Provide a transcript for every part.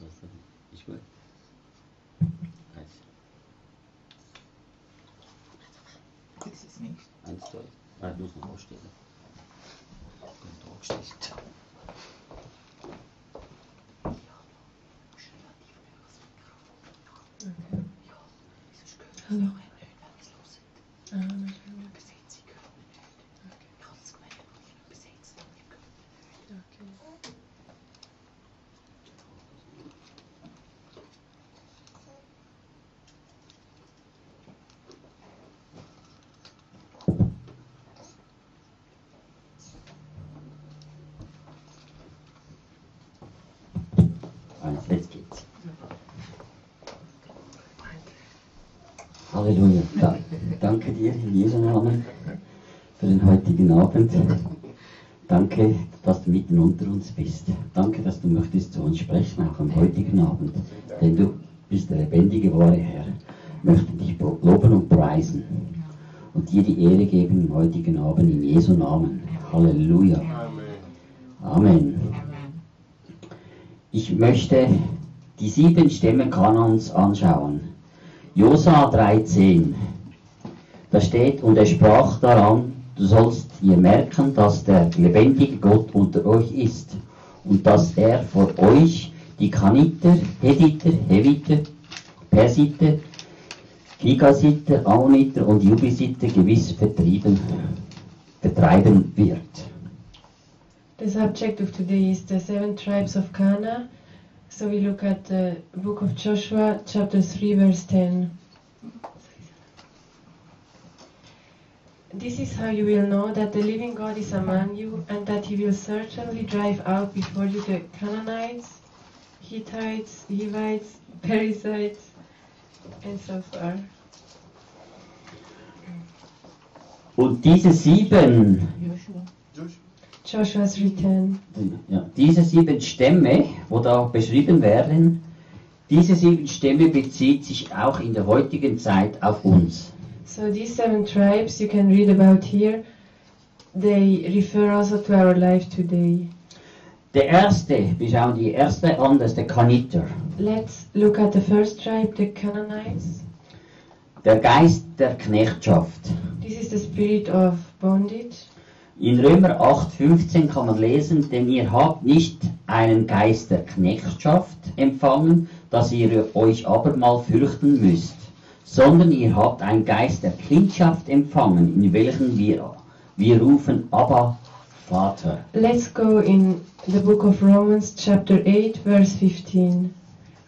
dann? Ist gut? Eins. Das ist nicht. Eins, zwei. Ah, ich muss noch aufstellen. Gut aufgestellt. Hallo. Ah, okay. Eins, jetzt geht's. Halleluja. Da, danke dir in Jesu Namen für den heutigen Abend. Danke, dass du mitten unter uns bist. Danke, dass du möchtest zu uns sprechen, auch am heutigen Abend. Denn du bist der lebendige, wahre Herr. Ich möchte dich loben und preisen und dir die Ehre geben im heutigen Abend in Jesu Namen. Halleluja. Amen. Ich möchte die sieben Stämme Kanans anschauen. Josua 3,10. Da steht, und er sprach daran, du sollst ihr merken, dass der lebendige Gott unter euch ist und dass er vor euch die Kaniter, Hediter, Heviter, Persiter, Gigasiter, Ammoniter und Jubisiter gewiss vertrieben, vertreiben wird. The subject of today is the seven tribes of Cana. So we look at the book of Joshua, chapter 3, verse 10. This is how you will know that the living God is among you, and that he will certainly drive out before you the Canaanites, Hittites, Hivites, Perizzites, and so far. Und diese sieben Joshua 3:10. Ja, diese sieben Stämme, wo da beschrieben werden, diese sieben Stämme bezieht sich auch in der heutigen Zeit auf uns. So these seven tribes you can read about here, they refer also to our life today. Der erste, wir schauen die erste an, das ist der Kaniter. Let's look at the first tribe, the Canaanites. Der Geist der Knechtschaft. This is the spirit of bondage. In Römer 8,15 kann man lesen, denn ihr habt nicht einen Geist der Knechtschaft empfangen, dass ihr euch abermal fürchten müsst, sondern ihr habt einen Geist der Kindschaft empfangen, in welchen wir, wir rufen, Abba, Vater. Let's go in the book of Romans chapter 8 verse 15.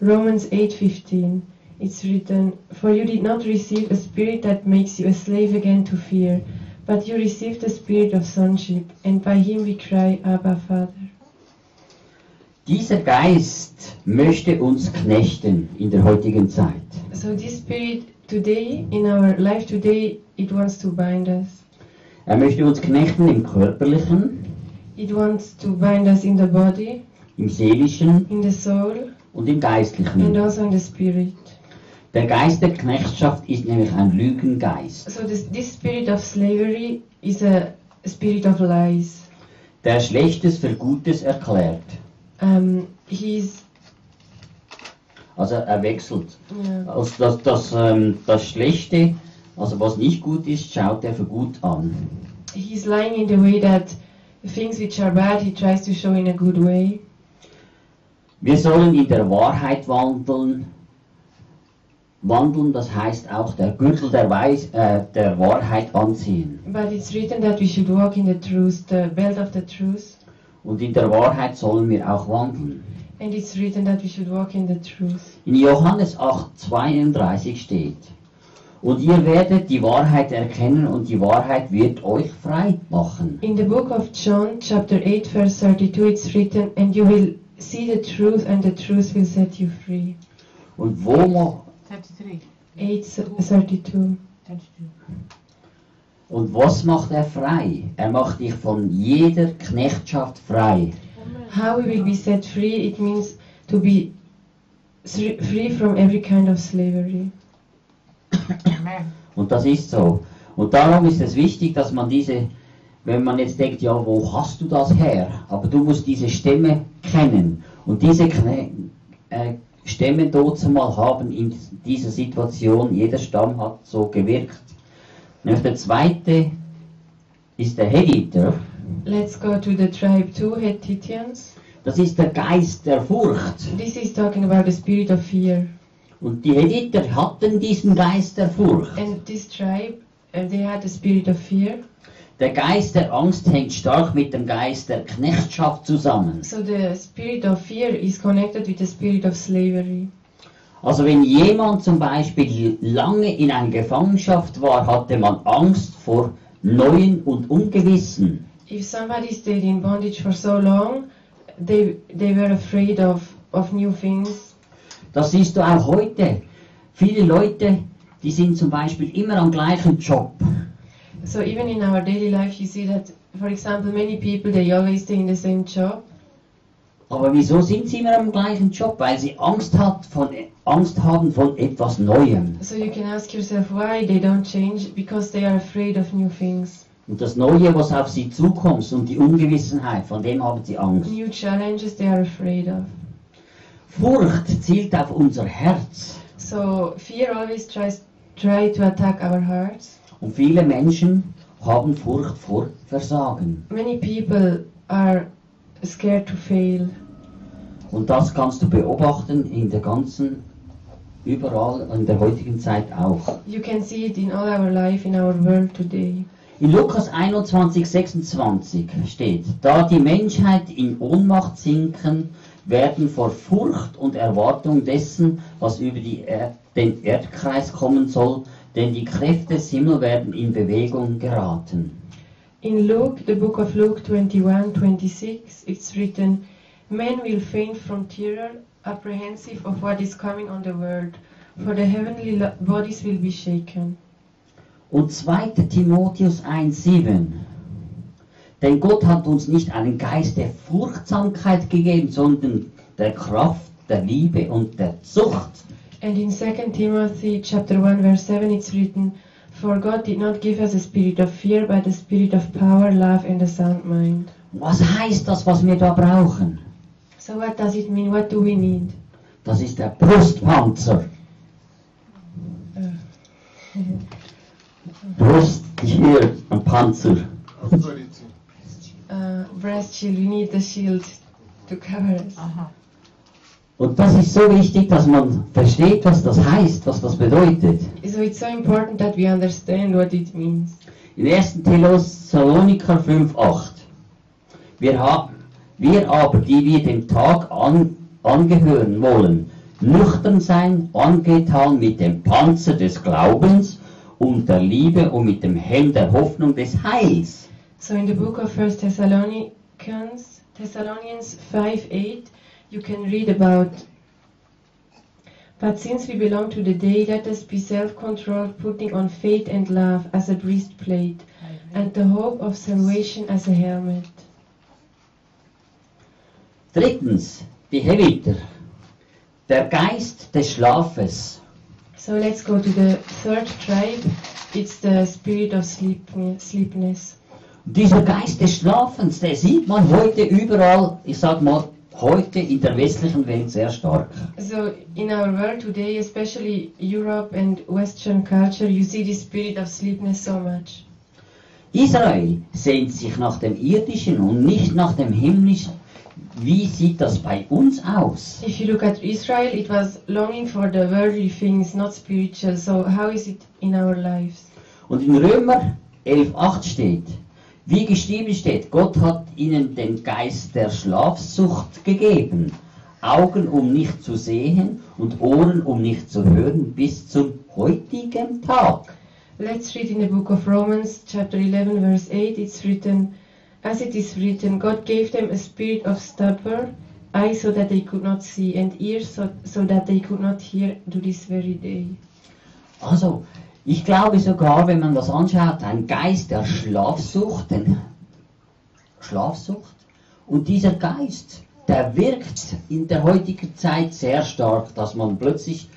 Romans 8:15. It's written, "For you did not receive a spirit that makes you a slave again to fear, but you received the spirit of sonship, and by him we cry, Abba, Father." Dieser Geist möchte uns knechten in der heutigen Zeit. So this spirit today in our life today it wants to bind us. Er möchte uns knechten im körperlichen, It wants to bind us in the body, im seelischen in the soul, und im and geistlichen. also in the spirit. Der Geist der Knechtschaft ist nämlich ein Lügengeist, So this, this spirit of slavery is a spirit of lies. der Schlechtes für Gutes erklärt. Um, he's Also er wechselt. yeah, Also das, das, ähm, das Schlechte, also was nicht gut ist, schaut er für gut an. he's lying in the way that things which are bad he tries to show in a good way. Wir sollen in der Wahrheit wandeln. Wandeln, das heißt auch der Gürtel der, Weis, äh, der Wahrheit anziehen. But it's written that we should walk in the truth, the belt of the truth. Und in der Wahrheit sollen wir auch wandeln. And it's written that we should walk in the truth. In Johannes 8, 32 steht, und ihr werdet die Wahrheit erkennen und die Wahrheit wird euch frei machen. In the book of John, chapter 8, verse 32, it's written, And you will see the truth, and the truth will set you free. Und wo, 33. 8, 32. 32. und was macht er frei? Er macht dich von jeder Knechtschaft frei. How we will be set free, it means to be free from every kind of slavery. Amen. Und das ist so. Und darum ist es wichtig, dass man diese, wenn man jetzt denkt, ja, wo hast du das her? Aber du musst diese Stimme kennen. Und diese Kne äh, Stämme dort mal haben in dieser Situation. Jeder Stamm hat so gewirkt. Und der zweite ist der Hethiter. Let's go to the tribe 2, Hittitians. Das ist der Geist der Furcht. This is talking about the spirit of fear. Und die Hethiter hatten diesen Geist der Furcht. And this tribe, uh, they had the spirit of fear. Der Geist der Angst hängt stark mit dem Geist der Knechtschaft zusammen. So the spirit of fear is connected with the spirit of slavery. Also wenn jemand zum Beispiel lange in einer Gefangenschaft war, hatte man Angst vor Neuen und Ungewissen. If somebody stayed in bondage for so long, they they were afraid of, of new things. Das siehst du auch heute. Viele Leute, die sind zum Beispiel immer am gleichen Job. So even in our daily life, you see that, for example, many people they always stay in the same job. Aber wieso sind sie immer am gleichen Job? Weil sie Angst, hat von, Angst haben von etwas Neuem. So you can ask yourself why they don't change because they are afraid of new things, Und das Neue, was auf sie zukommt und die Ungewissenheit, von dem haben sie Angst. new challenges they are afraid of. Furcht zielt auf unser Herz. So fear always tries try to attack our hearts. Und viele Menschen haben Furcht vor Versagen. Many people are scared to fail. Und das kannst du beobachten in der ganzen, überall in der heutigen Zeit auch. You can see it in all our life, in our world today. In Lukas 21, 26 steht, da die Menschheit in Ohnmacht sinken, werden vor Furcht und Erwartung dessen, was über die er den Erdkreis kommen soll, denn die Kräfte des Himmels werden in Bewegung geraten. In Luke, the book of Luke 21 26, it's written, Men will faint from terror, apprehensive of what is coming on the world, for the heavenly bodies will be shaken. Und 2. Timotheus 1,7. Denn Gott hat uns nicht einen Geist der Furchtsamkeit gegeben, sondern der Kraft, der Liebe und der Zucht. And in 2 Timothy chapter 1 verse 7 it's written, For God did not give us a spirit of fear, but a spirit of power, love and a sound mind. Was heißt das, was wir da brauchen? So what does it mean? What do we need? Das ist der Brustpanzer. Brust, hier, ein Panzer. Authority. Uh, breast shield, we need the shield to cover us. Aha. Und das ist so wichtig, dass man versteht, was das heißt, was das bedeutet. So it's so important that we understand what it means. In 1. Thessaloniker 5,8. Wir, haben, wir aber, die wir dem Tag an, angehören wollen, nüchtern sein, angetan mit dem Panzer des Glaubens und der Liebe und mit dem Helm der Hoffnung des Heils. So in the book of First Thessalonians, Thessalonians 5 8, you can read about. But since we belong to the day, let us be self controlled, putting on faith and love as a breastplate, and the hope of salvation as a helmet. Drittens, die Heviter. Der Geist des Schlafes. So let's go to the third tribe. It's the spirit of sleep, sleepness. Dieser Geist des Schlafens, der sieht man heute überall, ich sag mal, heute in der westlichen Welt sehr stark. So in our world today, especially Europe and Western culture, you see this spirit of sleepness so much. Israel sehnt sich nach dem irdischen und nicht nach dem himmlischen. Wie sieht das bei uns aus? If you look at Israel, it was longing for the worldly things, not spiritual. So how is it in our lives? Und in Römer 11,8 steht, wie geschrieben steht, Gott hat ihnen den Geist der Schlafsucht gegeben, Augen um nicht zu sehen und Ohren um nicht zu hören bis zum heutigen Tag. Let's read in the book of Romans, chapter 11, verse 8. It's written, As it is written, God gave them a spirit of stupor, eyes so that they could not see, and ears so, so that they could not hear to this very day. Also, ich glaube sogar, wenn man das anschaut, ein Geist der Schlafsucht, den Schlafsucht. Und dieser Geist, der wirkt in der heutigen Zeit sehr stark, dass man plötzlich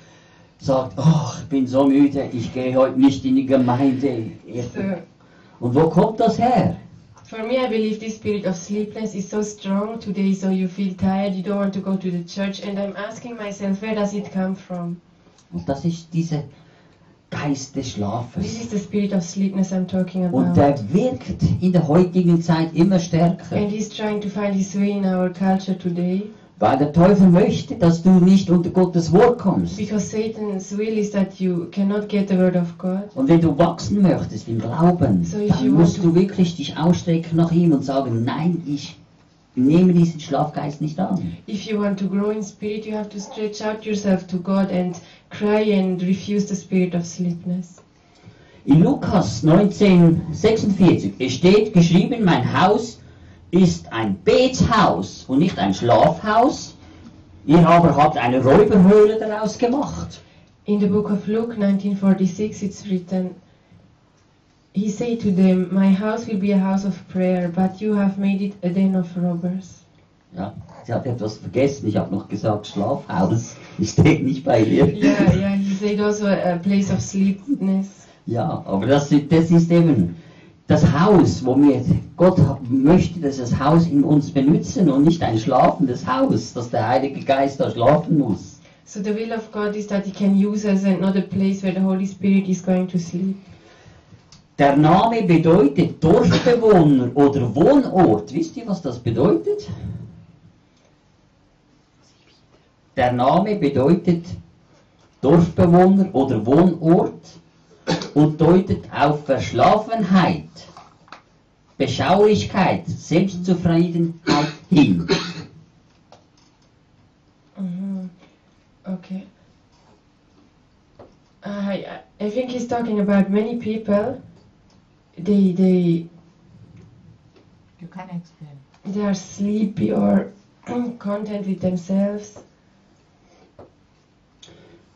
sagt, oh, ich bin so müde, ich gehe heute nicht in die Gemeinde. Und wo kommt das her? For me, I believe this spirit of sleepiness is so strong today, so you feel tired, you don't want to go to the church, and I'm asking myself, where does it come from? Und das ist dieser Geist des This Schlafes. is the spirit of sleepiness I'm talking Und about. der wirkt in der heutigen Zeit immer stärker. And he's trying to find his way in our culture today Weil der Teufel möchte, dass du nicht unter Gottes Wort kommst. because Satan's will is that you cannot get the word of God. Und wenn du wachsen möchtest im Glauben, So dann musst du wirklich dich ausstrecken nach ihm und sagen, nein, ich nehme diesen Schlafgeist nicht an. If you want to grow in spirit, you have to stretch out yourself to God and cry and refuse the spirit of sleepiness. In Lukas 1946 es steht geschrieben, mein Haus ist ein Betshaus und nicht ein Schlafhaus. Ihr aber habt eine Räuberhöhle daraus gemacht. In the book of Luke 1946, it's written, He said to them, My house will be a house of prayer, but you have made it a den of robbers. Ja, sie hat etwas vergessen. Ich habe noch gesagt Schlafhaus. Ich stehe nicht bei ihr. Yeah, yeah, he said also a place of sleepiness. Ja, aber das, das ist eben das Haus, wo wir, Gott möchte, dass das Haus in uns benutzen und nicht ein schlafendes Haus, dass der Heilige Geist da schlafen muss. So the will of God is that He can use us and not a place where the Holy Spirit is going to sleep. Der Name bedeutet Dorfbewohner oder Wohnort. Wisst ihr, was das bedeutet? Der Name bedeutet Dorfbewohner oder Wohnort und deutet auf Verschlafenheit, Beschaulichkeit, Selbstzufriedenheit hin. Mhm. Okay. I, I think he's talking about many people. They they You can explain. they are sleepy or content with themselves.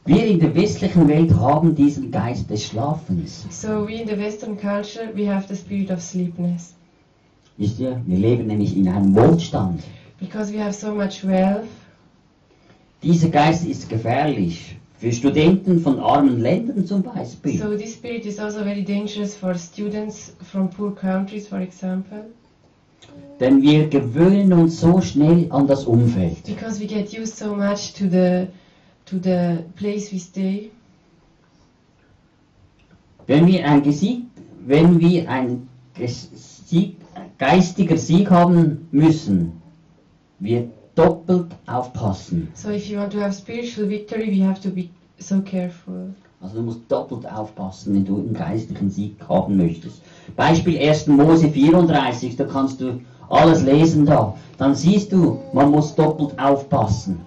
Wir in der westlichen Welt haben diesen Geist des Schlafens. So we in the Western culture we have the spirit of sleepiness Wisst ihr, wir leben nämlich in einem Wohlstand. because we have so much wealth. Dieser Geist ist gefährlich. Für Studenten von armen Ländern zum Beispiel. So this spirit is also very dangerous for students from poor countries, for example, Denn wir gewöhnen uns so schnell an das Umfeld. because we get used so much to the to the place we stay. Wenn wir ein, Gesieg, wenn wir ein Ges- Sieg, geistiger Sieg haben müssen, wir doppelt aufpassen. So if you want to have spiritual victory, we have to be so careful. Also du musst doppelt aufpassen, wenn du einen geistlichen Sieg haben möchtest. Beispiel 1. Mose 34, da kannst du alles lesen da. Dann siehst du, man muss doppelt aufpassen.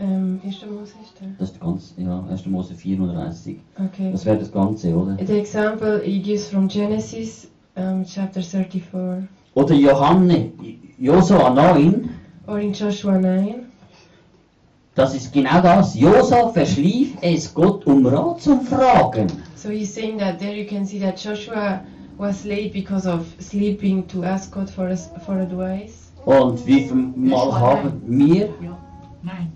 Um, is the Moses there? Das ist ganz, ja, 1. Mose 34. Okay. Das wäre das Ganze, oder? The example he gives from Genesis, um, chapter 34, Oder Johanne, Josua 9, or in Joshua 9. das ist genau das. Josua verschlief es Gott um Rat zu fragen. So he's saying that there you can see that Joshua was late because of sleeping to ask God for for advice. Und wie viel Mal haben wir. Nein.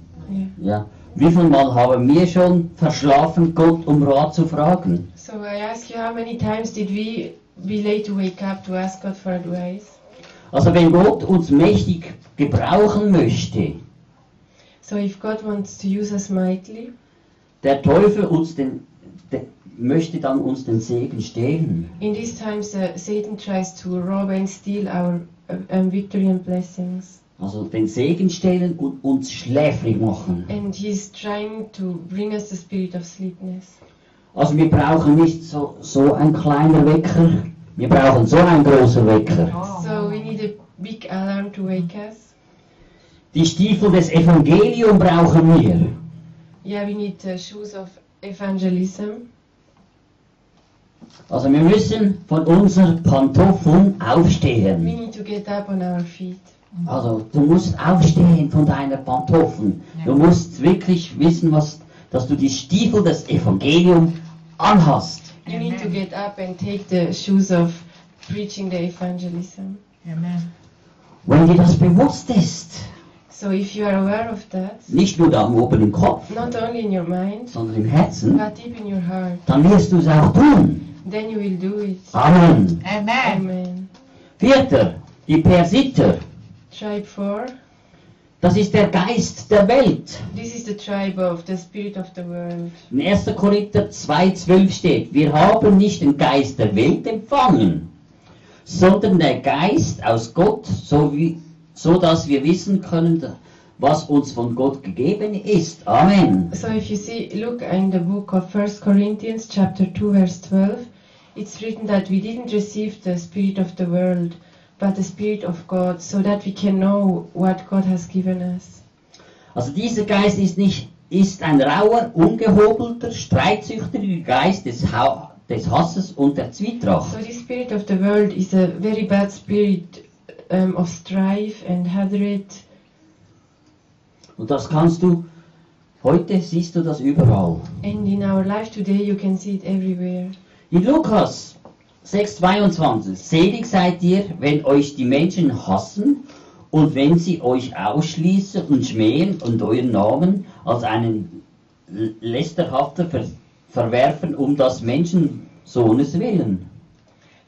Ja, wie viel Mal haben wir schon verschlafen, Gott um Rat zu fragen? So I ask you, how many times did we be late to wake up to ask God for advice? Also wenn Gott uns mächtig gebrauchen möchte, So if God wants to use us mightily, der Teufel uns den, de, möchte dann uns den Segen stehlen. in these times uh, Satan tries to rob and steal our uh, um, victory and blessings. Also den Segen stehlen und uns schläfrig machen. And he's trying to bring us the spirit of sleepiness. Also wir brauchen nicht so, so ein kleiner Wecker, wir brauchen so ein großer Wecker. So we need a big alarm to wake us. Die Stiefel des Evangelium brauchen wir. Yeah, we need uh, shoes of evangelism. Also wir müssen von unseren Pantoffeln We aufstehen. need to get up on our feet. Also du musst aufstehen von deinen Pantoffeln. Du musst wirklich wissen, was, dass du die Stiefel des Evangelium anhast. You need to get up and take the shoes of preaching the evangelism. Amen. Wenn dir das bewusst ist, So if you are aware of that, nicht nur da oben im Kopf, not only in your mind, sondern im Herzen, but deep in your heart, dann wirst du es auch tun. then you will do it. Amen. Amen. Amen. Vierter, die Persiter. Tribe 4. Das ist der Geist der Welt. This is the tribe of the spirit of the world. In 1. Korinther 2,12 steht, wir haben nicht den Geist der Welt empfangen, sondern der Geist aus Gott, so, wie, so dass wir wissen können, was uns von Gott gegeben ist. Amen. So if you see, look in the book of 1 Corinthians chapter 2 verse 12, it's written that we didn't receive the spirit of the world, but the spirit of God, so that we can know what God has given us. Also dieser Geist ist nicht ist ein rauer, ungehobelter, streitsüchtiger Geist des, Hau- des Hasses und der Zwietracht. So this spirit of the world is a very bad spirit um, of strife and hatred, Und das kannst du, heute siehst du das überall. and in our life today you can see it everywhere. In Lukas 6,22 Selig seid ihr, wenn euch die Menschen hassen und wenn sie euch ausschließen und schmähen und euren Namen als einen lästerhafter ver verwerfen um des Menschensohnes willen.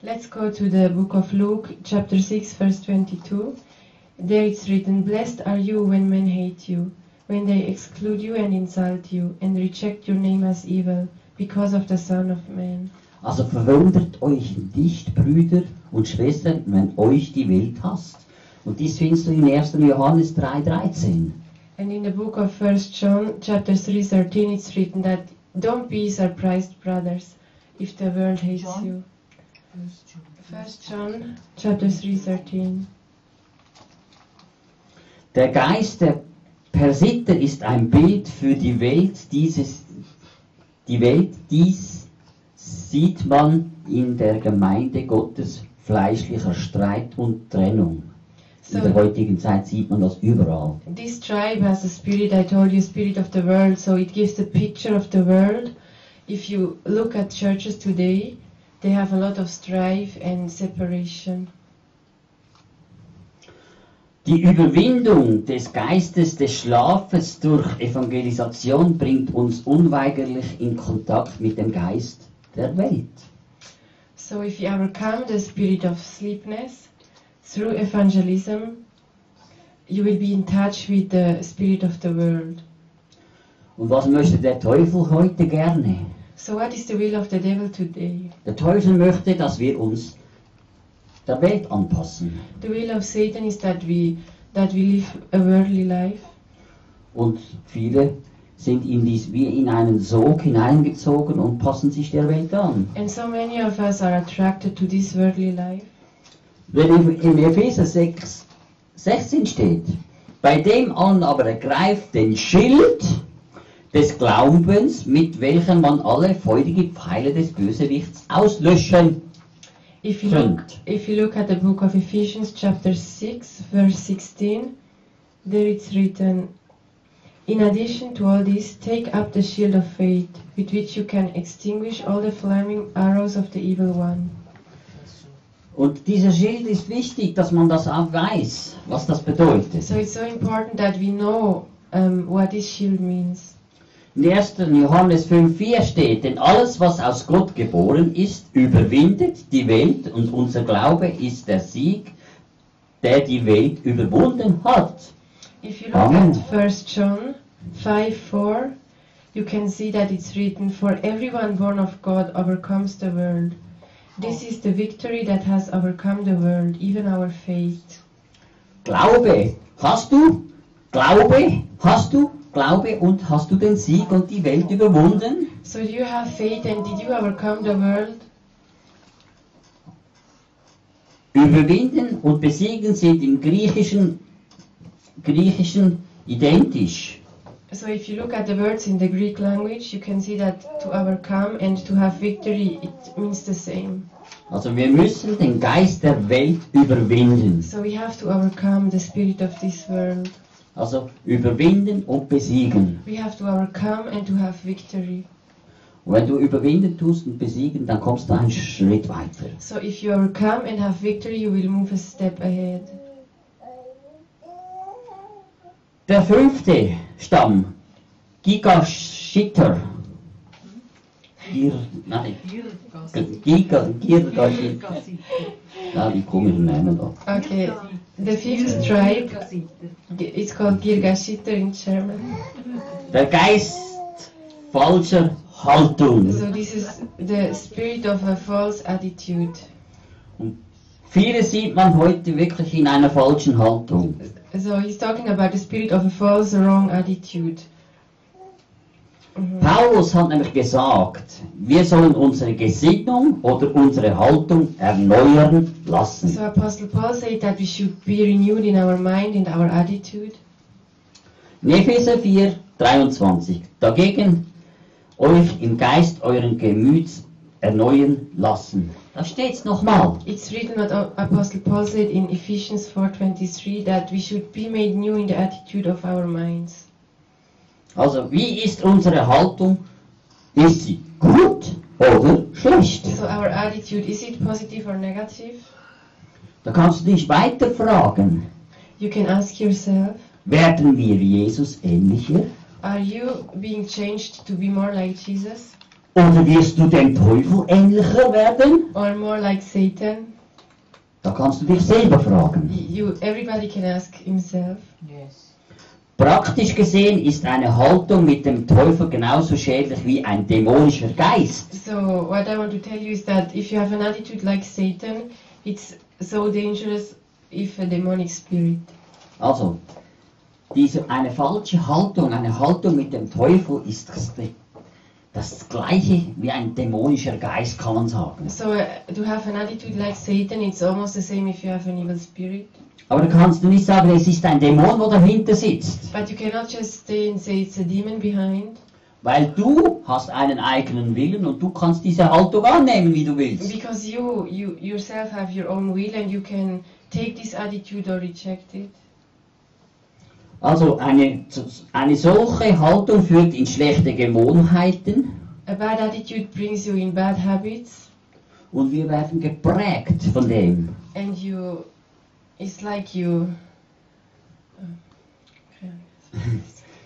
Let's go to the book of Luke, chapter 6, verse 22. There it's written, Blessed are you when men hate you, when they exclude you and insult you, and reject your name as evil, because of the Son of Man. Also verwundert euch nicht, Brüder und Schwestern, wenn euch die Welt hasst. Und dies findest du in 1. Johannes 3,13. And in the book of 1 John, chapter 3, 13, it's written that, Don't be surprised, brothers, if the world hates John? you. First John. 1 John, chapter 3, 13. Der Geist der Persiter ist ein Bild für die Welt dieses, die Welt, dies sieht man in der Gemeinde Gottes fleischlicher Streit und Trennung. In der So, heutigen Zeit sieht man das überall. This tribe has a spirit, I told you, spirit of the world, so it gives a picture of the world. If you look at churches today, they have a lot of strife and separation. Die Überwindung des Geistes des Schlafes durch Evangelisation bringt uns unweigerlich in Kontakt mit dem Geist Welt. So if you overcome the spirit of sleepness through evangelism, you will be in touch with the spirit of the world. Und was möchte der Teufel heute gerne? So what is the will of the devil today? Der Teufel möchte, dass wir uns der Welt anpassen. The will of Satan is that we that we live a worldly life. Und viele sind in dies, wie in einen Sog hineingezogen und passen sich der Welt an. And so many of us are attracted to this worldly life. Wenn im, Epheser 6, 16 steht, bei dem allen aber ergreift den Schild des Glaubens, mit welchem man alle feurige Pfeile des Bösewichts auslöschen If you look if you look at the book of Ephesians chapter 6 verse 16, there it's written In addition to all this, take up the shield of faith, with which you can extinguish all the flaming arrows of the evil one. Und dieser Schild ist wichtig, dass man das auch weiß, was das bedeutet. So it's so important that we know um, what this shield means. In 1. Johannes 5,4 steht, denn alles, was aus Gott geboren ist, überwindet die Welt und unser Glaube ist der Sieg, der die Welt überwunden hat. If you look Amen. at 1 John 5 4, you can see that it's written, For everyone born of God overcomes the world. This is the victory that has overcome the world, even our faith. Glaube, hast du? Glaube, hast du? Glaube und hast du den Sieg und die Welt überwunden? So you have faith and did you overcome the world? Überwinden und besiegen sind im Griechischen, Griechischen identisch. So if you look at the words in the Greek language, you can see that to overcome and to have victory, it means the same. Also wir müssen den Geist der Welt überwinden. So we have to overcome the spirit of this world. Also überwinden und besiegen. We have to overcome and to have victory. Und wenn du überwinden tust und besiegen, dann kommst du einen Schritt weiter. So if you overcome and have victory, you will move a step ahead. Der fünfte Stamm, Gigashitter. Gir, nein, Giga, Gigashitter. Ja, die komischen Namen da. Okay, the fifth tribe is called Girgashiter in German. Der Geist falscher Haltung. So this is the spirit of a false attitude. Viele sieht man heute wirklich in einer falschen Haltung. So he's talking about the spirit of a false, wrong attitude. Mhm. Paulus hat nämlich gesagt, wir sollen unsere Gesinnung oder unsere Haltung erneuern lassen. So Apostle Paul said that we should be renewed in our mind and our attitude. In Epheser 4, 23. Dagegen euch im Geist euren Gemüts erneuern lassen. Da steht's nochmal. It's written what Apostle Paul said in Ephesians 4:23 that we should be made new in the attitude of our minds. Also, wie ist unsere Haltung? Ist sie gut oder schlecht? So our attitude is it positive or negative? Da kannst du dich weiter fragen. You can ask yourself, Werden wir Jesus ähnlicher? are you being changed to be more like Jesus Oder wirst du dem Teufel ähnlicher werden? or more like Satan? Da kannst du dich selber fragen. You everybody can ask himself. Praktisch gesehen ist eine Haltung mit dem Teufel genauso schädlich wie ein dämonischer Geist. So what I want to tell you is that if you have an attitude like Satan, it's so dangerous if a demonic spirit. Also, diese, eine falsche Haltung, eine Haltung mit dem Teufel ist das gleiche wie ein dämonischer Geist, kann man sagen. So uh, to have an attitude like Satan, it's almost the same if you have an evil spirit. Aber da kannst du nicht sagen, es ist ein Dämon, wo dahinter sitzt. But you cannot just stay and say it's a demon behind, Weil du hast einen eigenen Willen und du kannst diese Haltung annehmen, wie du willst. because you you yourself have your own will and you can take this attitude or reject it. Also eine, eine solche Haltung führt in schlechte Gewohnheiten A bad attitude brings you in bad habits, und wir werden geprägt von dem. and you, it's like you.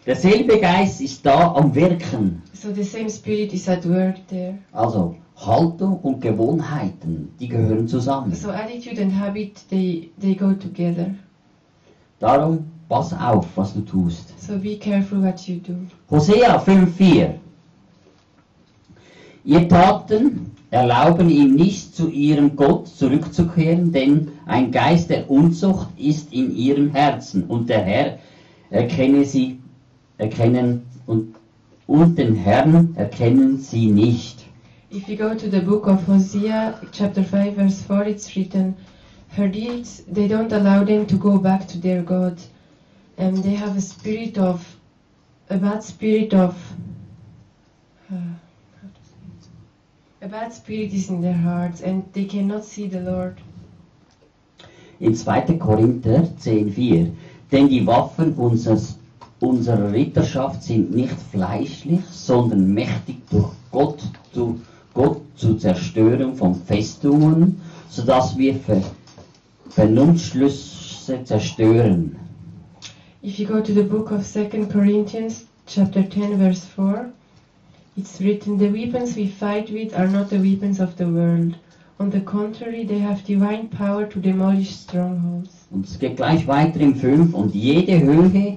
Derselbe Geist ist da am Wirken. So the same spirit is at work there. Also Haltung und Gewohnheiten, die gehören zusammen. So attitude and habit they they go together. Darum pass auf, was du tust. So be careful what you do. Hosea 5,4 Ihr Taten erlauben ihm nicht, zu ihrem Gott zurückzukehren, denn ein Geist der Unzucht ist in ihrem Herzen und der Herr erkenne sie, erkennen und, und den Herrn erkennen sie nicht. If you go to the book of Hosea, chapter 5, verse 4, it's written, Her deeds, they don't allow them to go back to their God. And they have a spirit of, a bad spirit of, uh, a bad spirit is in their hearts and they cannot see the Lord. In 2. Korinther 10,4 Denn die Waffen unseres, unserer Ritterschaft sind nicht fleischlich, sondern mächtig durch Gott, zu, Gott zur Zerstörung von Festungen, sodass wir Ver, Vernunftschlüsse zerstören. If you go to the book of 2 Corinthians, chapter 10, verse 4, it's written, The weapons we fight with are not the weapons of the world. On the contrary, they have divine power to demolish strongholds. Und es geht gleich weiter im 5. Und jede Höhe,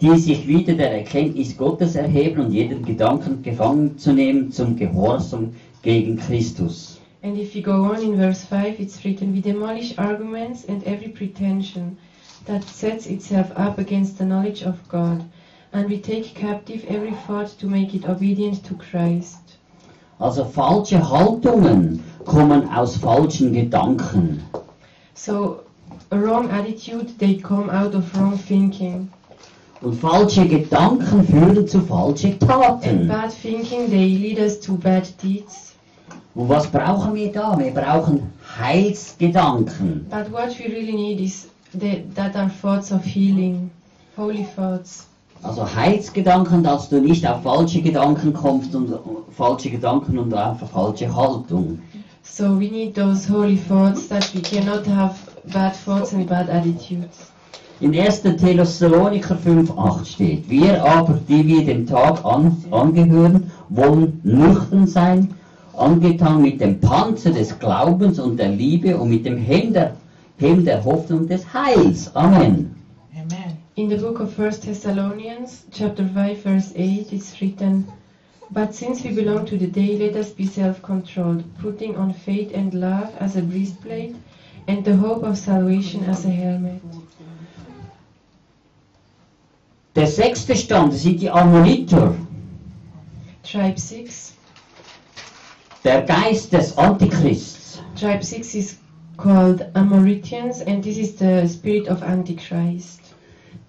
die sich wieder der Erkenntnis Gottes erheben und jeden Gedanken gefangen zu nehmen zum Gehorsam gegen Christus. And if you go on in verse 5, it's written, We demolish arguments and every pretension that sets itself up against the knowledge of God, and we take captive every thought to make it obedient to Christ. Also falsche Haltungen kommen aus falschen Gedanken. So, a wrong attitude, they come out of wrong thinking. Und falsche Gedanken führen zu falschen And bad thinking, they lead us to bad deeds. Und was brauchen wir da? Wir brauchen Heilsgedanken. But what we really need is the, that are thoughts of healing, holy thoughts. Also Heilsgedanken, dass du nicht auf falsche Gedanken kommst und falsche Gedanken und einfach falsche Haltung. So we need those holy thoughts that we cannot have bad thoughts and bad attitudes. In 1. Thessaloniker 5,8 steht, wir aber, die wir dem Tag an, angehören, wollen nüchtern sein, angetan mit dem Panzer des Glaubens und der Liebe und mit dem Helm der, Helm der Hoffnung des Heils. Amen. Amen. In the book of 1 Thessalonians, chapter 5, verse 8, it's written, But since we belong to the day, let us be self-controlled, putting on faith and love as a breastplate, and the hope of salvation as a helmet. Der sechste Stand, das sind die Ammoniter, Tribe 6. der Geist des Antichrists. Tribe 6 is called Amoritians, and this is the spirit of Antichrist.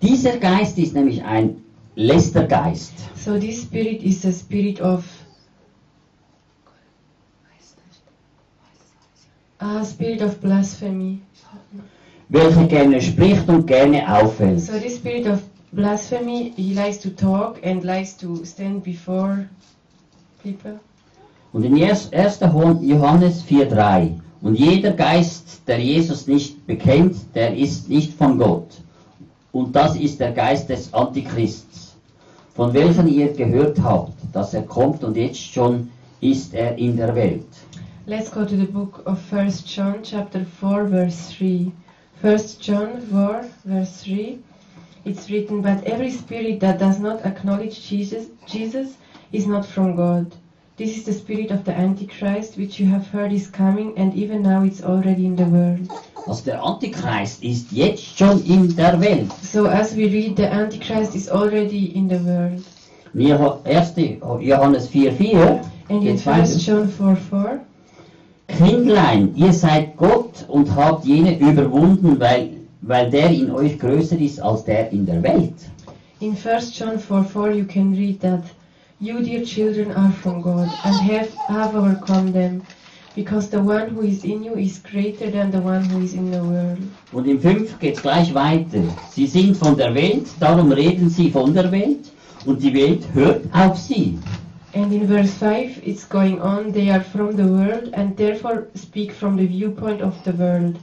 Dieser Geist ist nämlich ein Lästergeist. So this spirit is the spirit of a spirit of blasphemy. welcher gerne spricht und gerne auffällt. So this spirit of blasphemy, he likes to talk and likes to stand before people. Und in 1. Johannes 4,3 Und jeder Geist, der Jesus nicht bekennt, der ist nicht von Gott. Und das ist der Geist des Antichrists, von welchem ihr gehört habt, dass er kommt und jetzt schon ist er in der Welt. Let's go to the book of 1 John, chapter 4, verse 3. 1 John 4, verse 3. It's written, But every spirit that does not acknowledge Jesus, Jesus is not from God. This is the spirit of the Antichrist, which you have heard is coming, and even now it's already in the world. Also der Antichrist ist jetzt schon in der Welt. So as we read, the Antichrist is already in the world. In Jo- 1. Johannes 4,4 And in geht's 1 John 4, 4, Kindlein, ihr seid Gott und habt jene überwunden, weil, weil der in euch größer ist als der in der Welt. In 1 John 4 4, you can read that you, dear children, are from God and have, have overcome them, because the one who is in you is greater than the one who is in the world. Und im 5 geht es gleich weiter. Sie sind von der Welt, darum reden sie von der Welt und die Welt hört auf sie. And in verse 5, it's going on, they are from the world and therefore speak from the viewpoint of the world,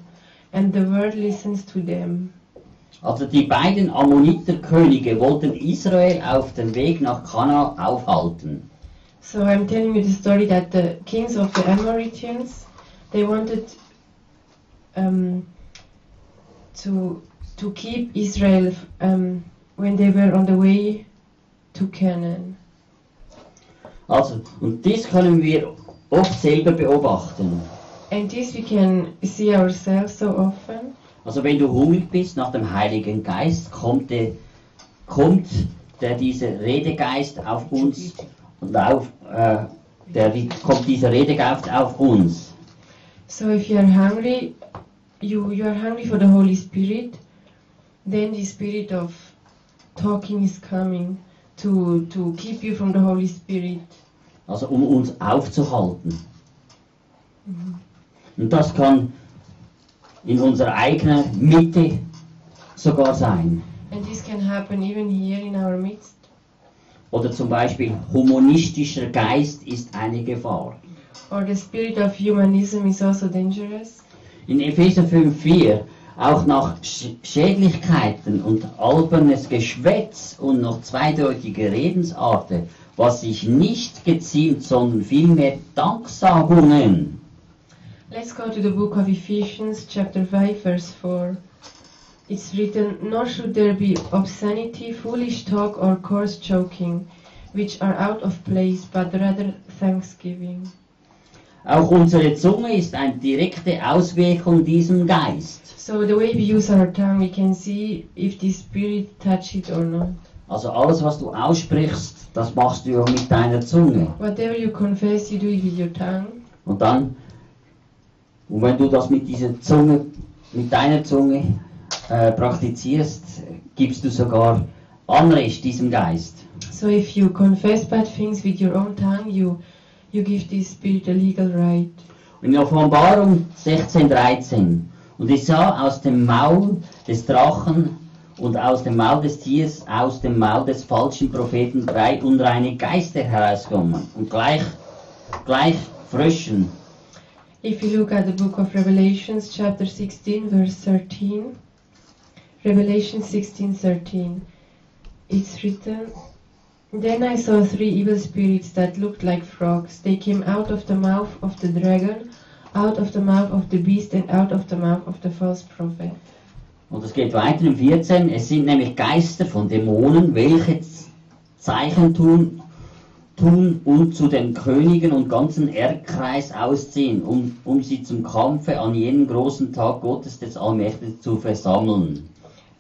and the world listens to them. Also die beiden Ammoniterkönige wollten Israel auf dem Weg nach Kana aufhalten. So I'm telling you the story that the kings of the Amoritians, they wanted um, to to keep Israel um, when they were on the way to Canaan. Also, und dies können wir oft selber beobachten. And this we can see ourselves so often. Also wenn du hungrig bist nach dem Heiligen Geist, kommt, der, kommt der dieser Redegeist auf uns und auf, äh, der, kommt dieser Redegeist auf uns. So if you are hungry, you you are hungry for the Holy Spirit, then the spirit of talking is coming to to keep you from the Holy Spirit. Also um uns aufzuhalten. Und das kann in unserer eigenen Mitte sogar sein. And this can happen even here in our midst. Oder zum Beispiel humanistischer Geist ist eine Gefahr. Or the spirit of humanism is also dangerous. In Epheser 5,4 auch nach Sch Schädlichkeiten und albernes Geschwätz und noch zweideutige Redensarten, was sich nicht geziemt, sondern vielmehr Danksagungen. Let's go to the book of Ephesians, chapter 5, verse 4. It's written, Nor should there be obscenity, foolish talk, or coarse joking, which are out of place, but rather thanksgiving. Auch unsere Zunge ist eine direkte Auswirkung diesem Geist. So the way we use our tongue, we can see if the spirit touch it or not. Also alles, was du aussprichst, das machst du mit deiner Zunge. Whatever you confess, you do it with your tongue. Und dann, und wenn du das mit dieser Zunge, mit deiner Zunge äh, praktizierst, gibst du sogar Anrecht diesem Geist. So if you confess bad things with your own tongue, you you give this spirit a legal right. In Offenbarung 16,13 Und ich sah aus dem Maul des Drachen und aus dem Maul des Tiers, aus dem Maul des falschen Propheten drei unreine Geister herauskommen und gleich, gleich Fröschen. If you look at the book of Revelations, chapter 16, verse 13, Revelation 16:13. It's written, Then I saw three evil spirits that looked like frogs. They came out of the mouth of the dragon, out of the mouth of the beast, and out of the mouth of the false prophet. Und es geht weiter im 14. Es sind nämlich Geister von Dämonen, welche Zeichen tun, tun und zu den Königen und ganzen Erdkreis ausziehen, um, um sie zum Kampfe an jenem großen Tag Gottes des Allmächtigen zu versammeln.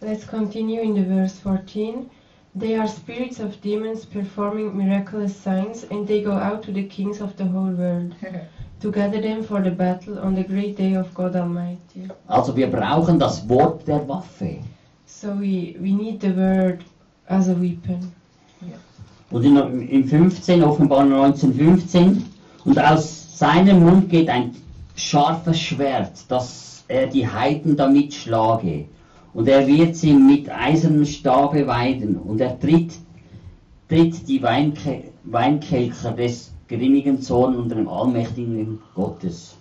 Let's continue in the verse 14. They are spirits of demons performing miraculous signs, and they go out to the kings of the whole world to gather them for the battle on the great day of God Almighty. Also wir brauchen das Wort der Waffe. So we, we need the word as a weapon. Und in, im 15, offenbar 1915, und aus seinem Mund geht ein scharfes Schwert, dass er die Heiden damit schlage. Und er wird sie mit eisernem Stabe weiden, und er tritt, tritt die Weinke Weinkelcher des grimmigen Zorn unter dem allmächtigen Gottes.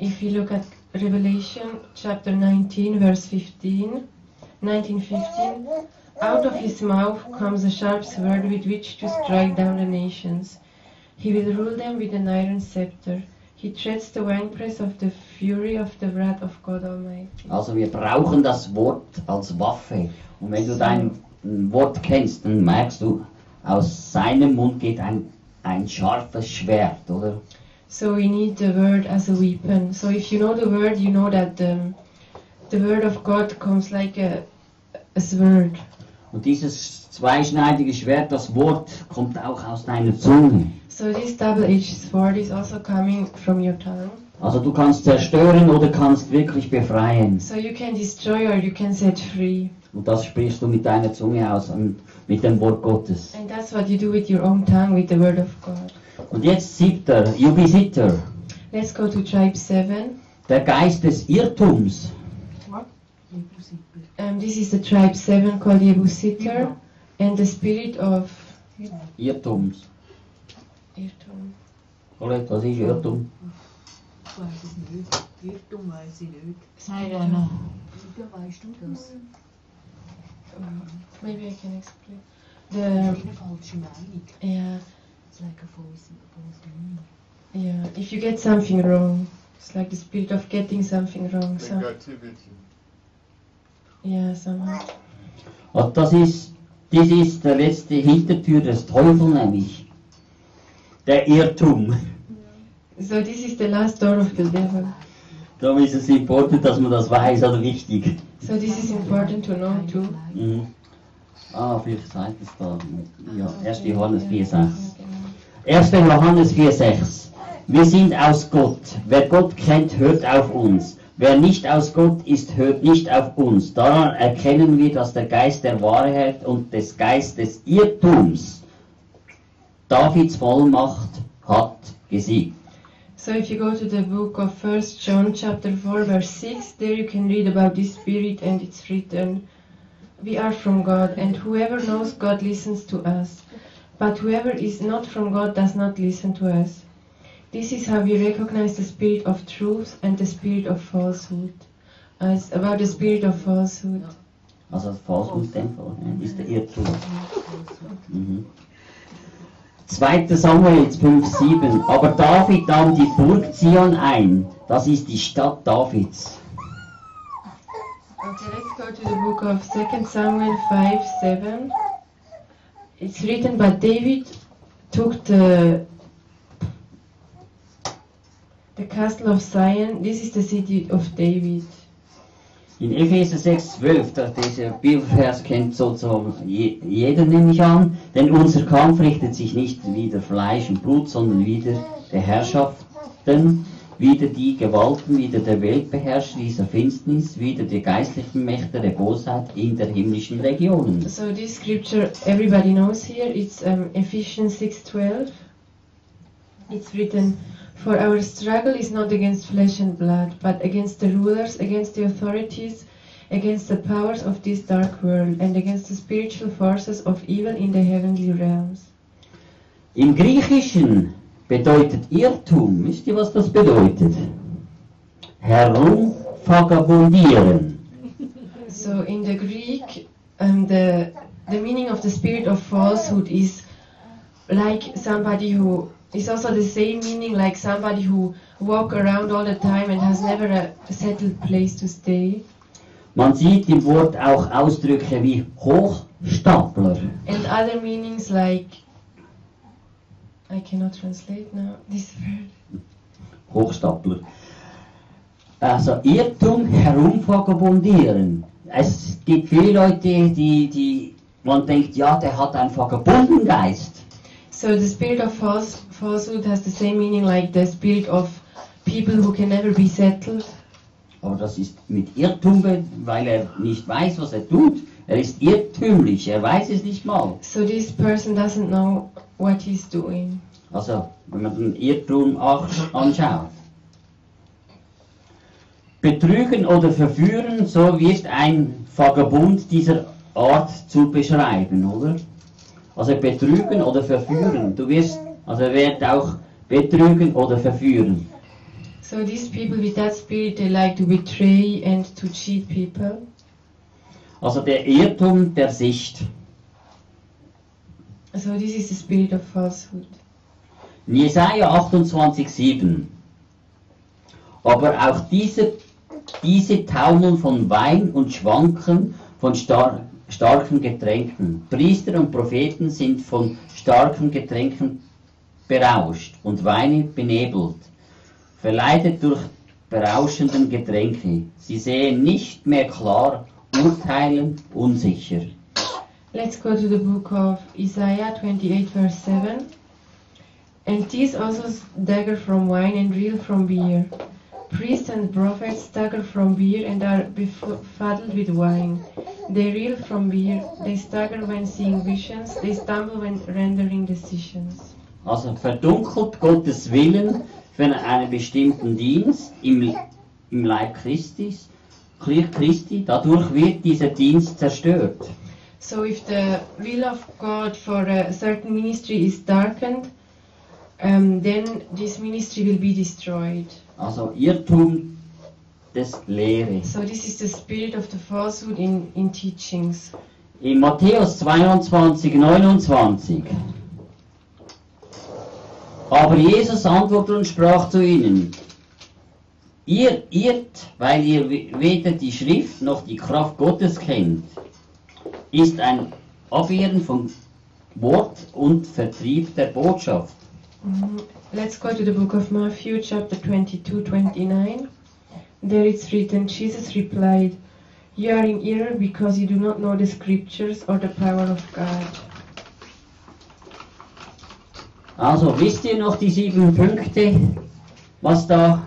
If you look at Revelation chapter 19, verse 15, 1915, out of his mouth comes a sharp sword with which to strike down the nations. He will rule them with an iron scepter. He treads the winepress of the fury of the wrath of God Almighty. Also wir brauchen das Wort als Waffe. Und wenn du dein Wort kennst, dann merkst du, aus seinem Mund geht ein, ein scharfes Schwert, oder? So we need the word as a weapon. So if you know the word, you know that the, the word of God comes like a, a sword. Und dieses zweischneidige Schwert, das Wort, kommt auch aus deiner Zunge. So this double-edged sword is also coming from your tongue. Also du kannst zerstören oder kannst wirklich befreien. So you can destroy or you can set free. Und das sprichst du mit deiner Zunge aus, und mit dem Wort Gottes. And that's what you do with your own tongue, with the word of God. Und jetzt siebter, Jubisitter, Let's go to tribe 7. der Geist des Irrtums. Um, this is the tribe 7 called Yebusiter. And the spirit of Irrtums. Irrtum. Oder was ist Irrtum? Ich weiß es nicht. Irrtum weiß ich nicht. Sei weißt du das? Um, maybe I can explain. The Eine falsche Meinung. yeah It's like a false, false meaning. yeah. If you get something wrong, it's like the spirit of getting something wrong. So Yeah, somehow. Und das ist, das ist der letzte Hintertür des Teufels nämlich. Der Irrtum. So this is the last door of the devil. Darum ist es important, dass man das weiß, oder wichtig. So this is important to know too. Mhm. Ah, vielleicht sagt es da. Ja, 1. Johannes 4,6. Ja, genau. 1. Johannes 4,6. Wir sind aus Gott. Wer Gott kennt, hört auf uns. Wer nicht aus Gott ist, hört nicht auf uns. Daran erkennen wir, dass der Geist der Wahrheit und des Geistes Irrtums Davids Vollmacht hat gesiegt. So if you go to the book of First John chapter 4 verse 6, there you can read about this spirit and it's written, We are from God and whoever knows God listens to us. But whoever is not from God does not listen to us. This is how we recognize the spirit of truth and the spirit of falsehood. Uh, it's about the spirit of falsehood. Also falsch mit dem Fall, ne, ist der Irrtum. Mhm. 2. Samuel 5,7 Aber David nahm die Burg Zion ein. Das ist die Stadt Davids. Okay, let's go to the book of 2 Samuel 5 7. It's written, but David took the castle of Zion. This is the city of David. In Epheser 6,12, da- dieser Bibelvers kennt sozusagen je, jeder, nehme ich an, denn unser Kampf richtet sich nicht wider Fleisch und Blut, sondern wider der Herrschaften, wider die Gewalten, wider der Weltbeherrscher dieser Finsternis, wider die geistlichen Mächte der Bosheit in der himmlischen Regionen. So this scripture everybody knows here. It's um, Ephesians 6:12. It's written, "For our struggle is not against flesh and blood, but against the rulers, against the authorities, against the powers of this dark world, and against the spiritual forces of evil in the heavenly realms." Im Griechischen bedeutet Irrtum, wisst ihr, was das bedeutet? Herumvagabundieren. So So in the Greek, um, the the meaning of the spirit of falsehood is like somebody who is also the same meaning like somebody who walk around all the time and has never a settled place to stay. Man sieht im Wort auch Ausdrücke wie Hochstapler. And other meanings like I cannot translate now this word. Hochstapler. Also Irrtum herumvagabundieren. Es gibt viele Leute, die, die man denkt, ja, der hat einen Vagabundengeist. So the spirit of false, falsehood has the same meaning like the spirit of people who can never be settled. Aber das ist mit Irrtum, weil er nicht weiß, was er tut. Er ist irrtümlich, er weiß es nicht mal. So this person doesn't know what he's doing. Also, wenn man den Irrtum anschaut. Betrügen oder verführen, so wird ein Vagabund dieser Art zu beschreiben, oder? Also betrügen oder verführen. Du wirst, also er wird auch betrügen oder verführen. So these people with that spirit, they like to betray and to cheat people. Also der Irrtum der Sicht. So this is the spirit of falsehood. In Jesaja 28,7. Aber auch diese, diese taumeln von Wein und schwanken von star starken Getränken. Priester und Propheten sind von starken Getränken berauscht und Weine benebelt, verleitet durch berauschenden Getränke. Sie sehen nicht mehr klar, urteilen unsicher. Let's go to the book of Isaiah 28, verse 7. And these also stagger from wine and reel from beer. Priests and prophets stagger from beer and are befuddled with wine. They reel from beer, they stagger when seeing visions, they stumble when rendering decisions. Also verdunkelt Gottes Willen für einen bestimmten Dienst im, im Leib Christis, Christi, dadurch wird dieser Dienst zerstört. So if the will of God for a certain ministry is darkened, um, then this ministry will be destroyed. Also Irrtum des Lehre. So this is the spirit of the falsehood in, in teachings. In Matthäus 22, 29. Aber Jesus antwortete und sprach zu ihnen, ihr irrt, weil ihr weder die Schrift noch die Kraft Gottes kennt, ist ein Abwehren von Wort und Vertrieb der Botschaft. Let's go to the book of Matthew, chapter 22, 29. There it's written, Jesus replied, You are in error because you do not know the scriptures or the power of God. Also wisst ihr noch die sieben Punkte, was da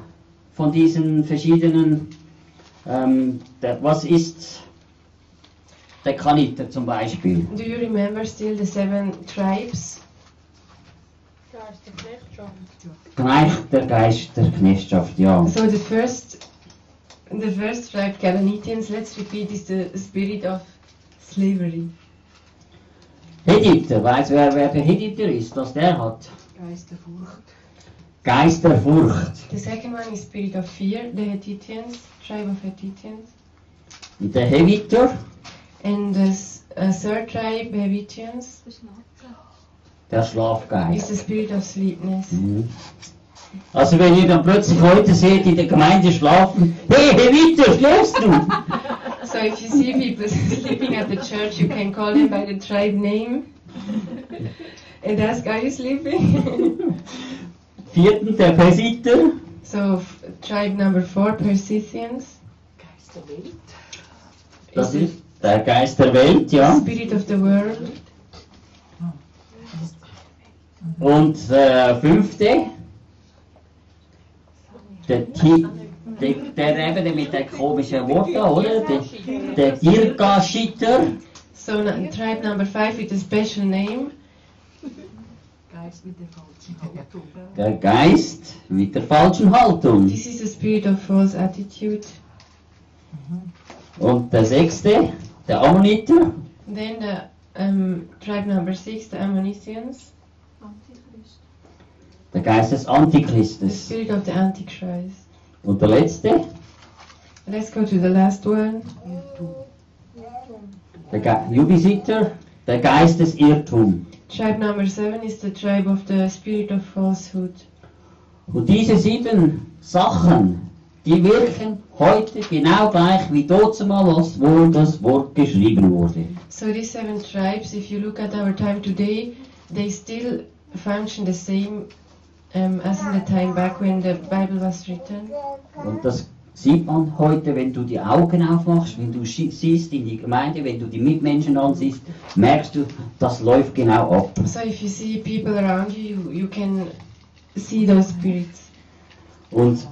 von diesen verschiedenen, ähm, der, was ist der Kaniter zum Beispiel? Do you remember still the seven tribes? Gleich der Geist der Knechtschaft, ja. So the first, the first tribe, Cananitians, let's repeat, is the spirit of slavery. Hediter, weiß wer, wer der Hediter ist, was der hat? Geisterfurcht. Geist der Furcht. The second one is spirit of fear, the Hethitians, tribe of Hethitians. Und der Heviter, And the uh, third tribe, Hevitians, der is Schlafgeist. the spirit of sleepness. Mhm. Also wenn ihr dann plötzlich heute seht, in der Gemeinde schlafen, hey Heviter, schläfst du? So if you see people sleeping at the church, you can call them by the tribe name and ask, "Are you sleeping?" Vierten der Persiter, so tribe number four, Persicians, Geisterwelt. das is ist der Geist der Welt, the ja. spirit of the world. Und der fünfte, der, Ti- der, der eben mit der komischen Wort da, oder? Der, der Girgashiter, So tribe number five with a special name. Der falschen Haltung. der Geist mit der falschen Haltung. This is the spirit of false attitude. Und der sechste, der Ammoniter, Then the um, tribe number six, the Ammonitians, Antichrist. der Geist des the Antichristes. spirit of the Antichrist. Und der letzte, Let's go to the last one. Irrtum. der Ge Jubisitter, der Geist des Irrtums. Tribe number seven is the tribe of the spirit of falsehood. Und diese sieben Sachen, die wirken heute genau gleich wie damals, wo das Wort geschrieben wurde. So these seven tribes, if you look at our time today, they still function the same um, as in the time back when the Bible was written. Und das sieht man heute, wenn du die Augen aufmachst, wenn du siehst in die Gemeinde, wenn du die Mitmenschen ansiehst, merkst du, das läuft genau ab. So if you see people around you, you, you can see those spirits. Und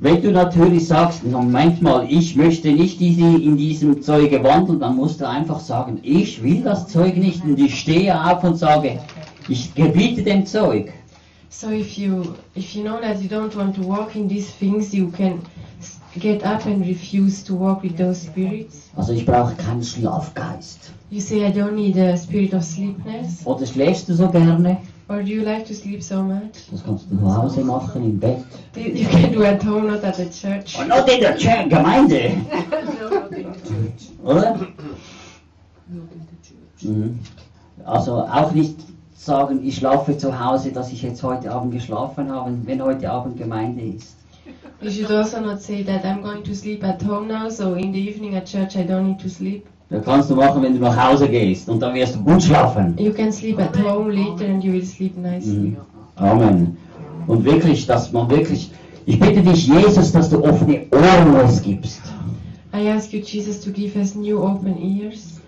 wenn du natürlich sagst, na, manchmal, ich möchte nicht in diesem Zeuge wandeln, dann musst du einfach sagen, ich will das Zeug nicht und ich stehe auf und sage, ich gebiete dem Zeug. So if you if you know that you don't want to walk in these things, you can get up and refuse to walk with those spirits. Also ich brauche keinen Schlafgeist. You say I don't need a spirit of sleepness, Oder schläfst du so gerne? Or do you like to sleep so much? Das kannst du zu Hause machen, im Bett. You can do at home, not at the church. Und nicht in der Ch- Gemeinde, No, not in the church. oder? Not in the church. Mhm. Also auch nicht sagen, ich schlafe zu Hause, dass ich jetzt heute Abend geschlafen habe, wenn heute Abend Gemeinde ist. You should also not say that I'm going to sleep at home now, so in the evening at church I don't need to sleep. Das kannst du machen, wenn du nach Hause gehst und dann wirst du gut schlafen. You can sleep at home later and you will sleep nicely. Mhm. Amen. Und wirklich, dass man wirklich, ich bitte dich, Jesus, dass du offene Ohren uns gibst. I ask you, Jesus, to give us new open ears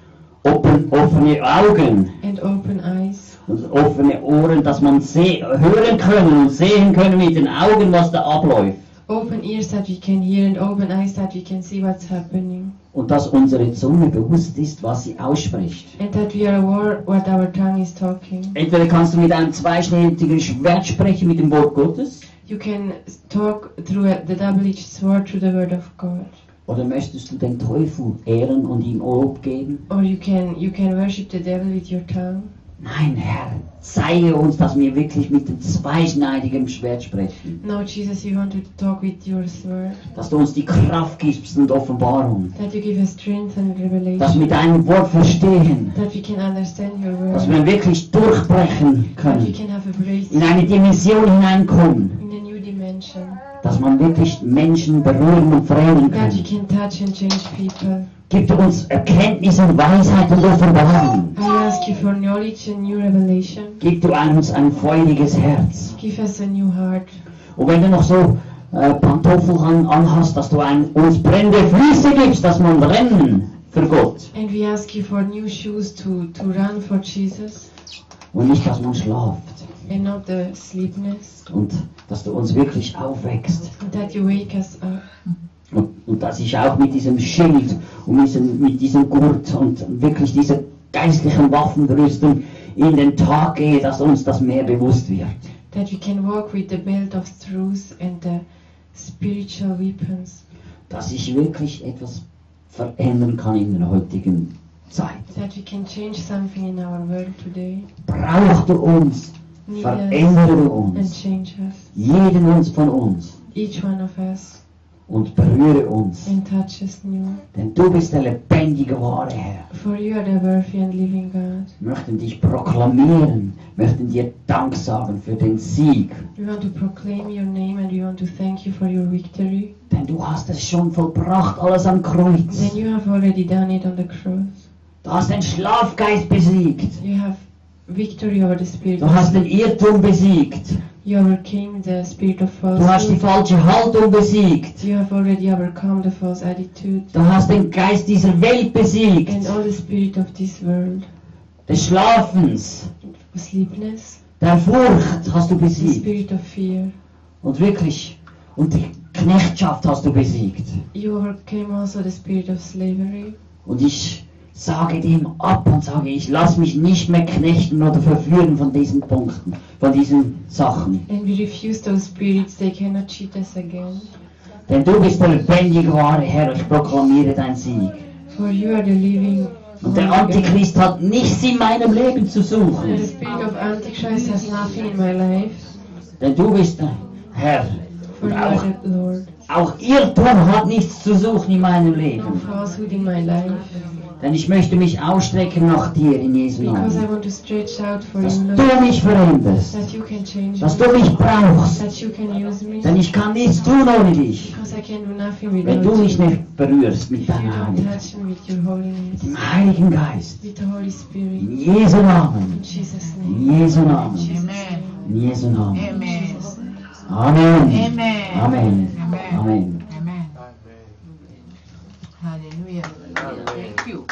Open, offene Augen and open eyes. und offene Ohren, dass man hören können und sehen können mit den Augen, was da abläuft. Open ears that we can hear and open eyes that we can see what's happening. Und dass unsere Zunge bewusst ist, was sie ausspricht. And that we are aware what our tongue is talking. Entweder kannst du mit einem zweischneidigen Schwert sprechen, mit dem Wort Gottes, You can talk through the double-edged sword through the word of God. oder möchtest du den Teufel ehren und ihm Lob geben? Or you can you can worship the devil with your tongue. Nein, Herr, zeige uns, dass wir wirklich mit dem zweischneidigen Schwert sprechen. No, Jesus, we want to talk with your sword. Dass du uns die Kraft gibst und Offenbarung. That you give us strength and Dass wir revelation. dein Wort verstehen. That we can understand your Dass word. wir wirklich durchbrechen That we können. can have a In eine Dimension hineinkommen. in a new dimension. Dass man wirklich Menschen berühren und verändern kann. can touch and change people. Gib uns Erkenntnis und Weisheit und Offenbarung. Gib du uns ein feuriges Herz. Give us a new heart. Und wenn du noch so äh, Pantoffel an, anhast, dass du ein, uns brennende Füße gibst, dass man rennen für Gott. And we ask you for new shoes to, to run for Jesus Und nicht, dass man schlaft. And not the sleepness. Und dass du uns wirklich aufwächst. And that you wake us up. Und, und dass ich auch mit diesem Schild und mit diesem, mit diesem Gurt und wirklich dieser geistlichen Waffenrüstung in den Tag gehe, dass uns das mehr bewusst wird. That we can walk with the belt of truth and the spiritual weapons. Dass ich wirklich etwas verändern kann in der heutigen Zeit. That we can change something in our world today. Brauch du uns, Verändere uns, jeden uns von uns und berühre uns. And touch us new. Denn du bist der lebendige, wahre Herr. For you are the worthy and living God. Wir möchten dich proklamieren, möchten dir Dank sagen für den Sieg. We want to proclaim your name and we want to thank you for your victory. Denn du hast es schon vollbracht, alles am Kreuz. Then you have already done it on the cross. Du hast den Schlafgeist besiegt. You have victory over the spirit Du hast den Irrtum besiegt. You overcame the spirit of Du hast die falsehood. falsche Haltung besiegt. You have already overcome the false attitude Du hast den Geist dieser Welt besiegt. and all the spirit of this world. Des Schlafens, Sleepness, der Furcht hast du the besiegt. spirit of fear. Und wirklich, und die Knechtschaft hast du besiegt. You overcame also the spirit of slavery. Und ich sage dem ab und sage, ich lasse mich nicht mehr knechten oder verführen von diesen Punkten, von diesen Sachen. And we refuse those spirits, they cannot cheat us again. Denn du bist der lebendige, wahre Herr, ich proklamiere dein Sieg. For you are the living Und der. Antichrist hat nichts in meinem Leben zu And the suchen. spirit of Antichrist has nothing in my life. Denn du bist der Herr For Und auch, the Lord. auch Irrtum hat nichts zu suchen in meinem No Leben. falsehood in my life. Denn ich möchte mich ausstrecken nach dir in Jesu Because I Namen. want to stretch out for Dass you, du Lord. mich veränderst. That you can change Dass me. du mich brauchst. That you can use me. Denn ich kann nichts tun ohne dich. Because I can do nothing Wenn du without mich you. nicht berührst mit If you deiner don't Heiligkeit. touch me with your holiness. Im Heiligen Geist. With the Holy Spirit. In Jesu In Namen. Jesus' In name. Jesu In Namen. Jesus' Amen. name. In Jesu Namen. Amen. Amen. Amen. Amen. Amen. Amen. Thank you.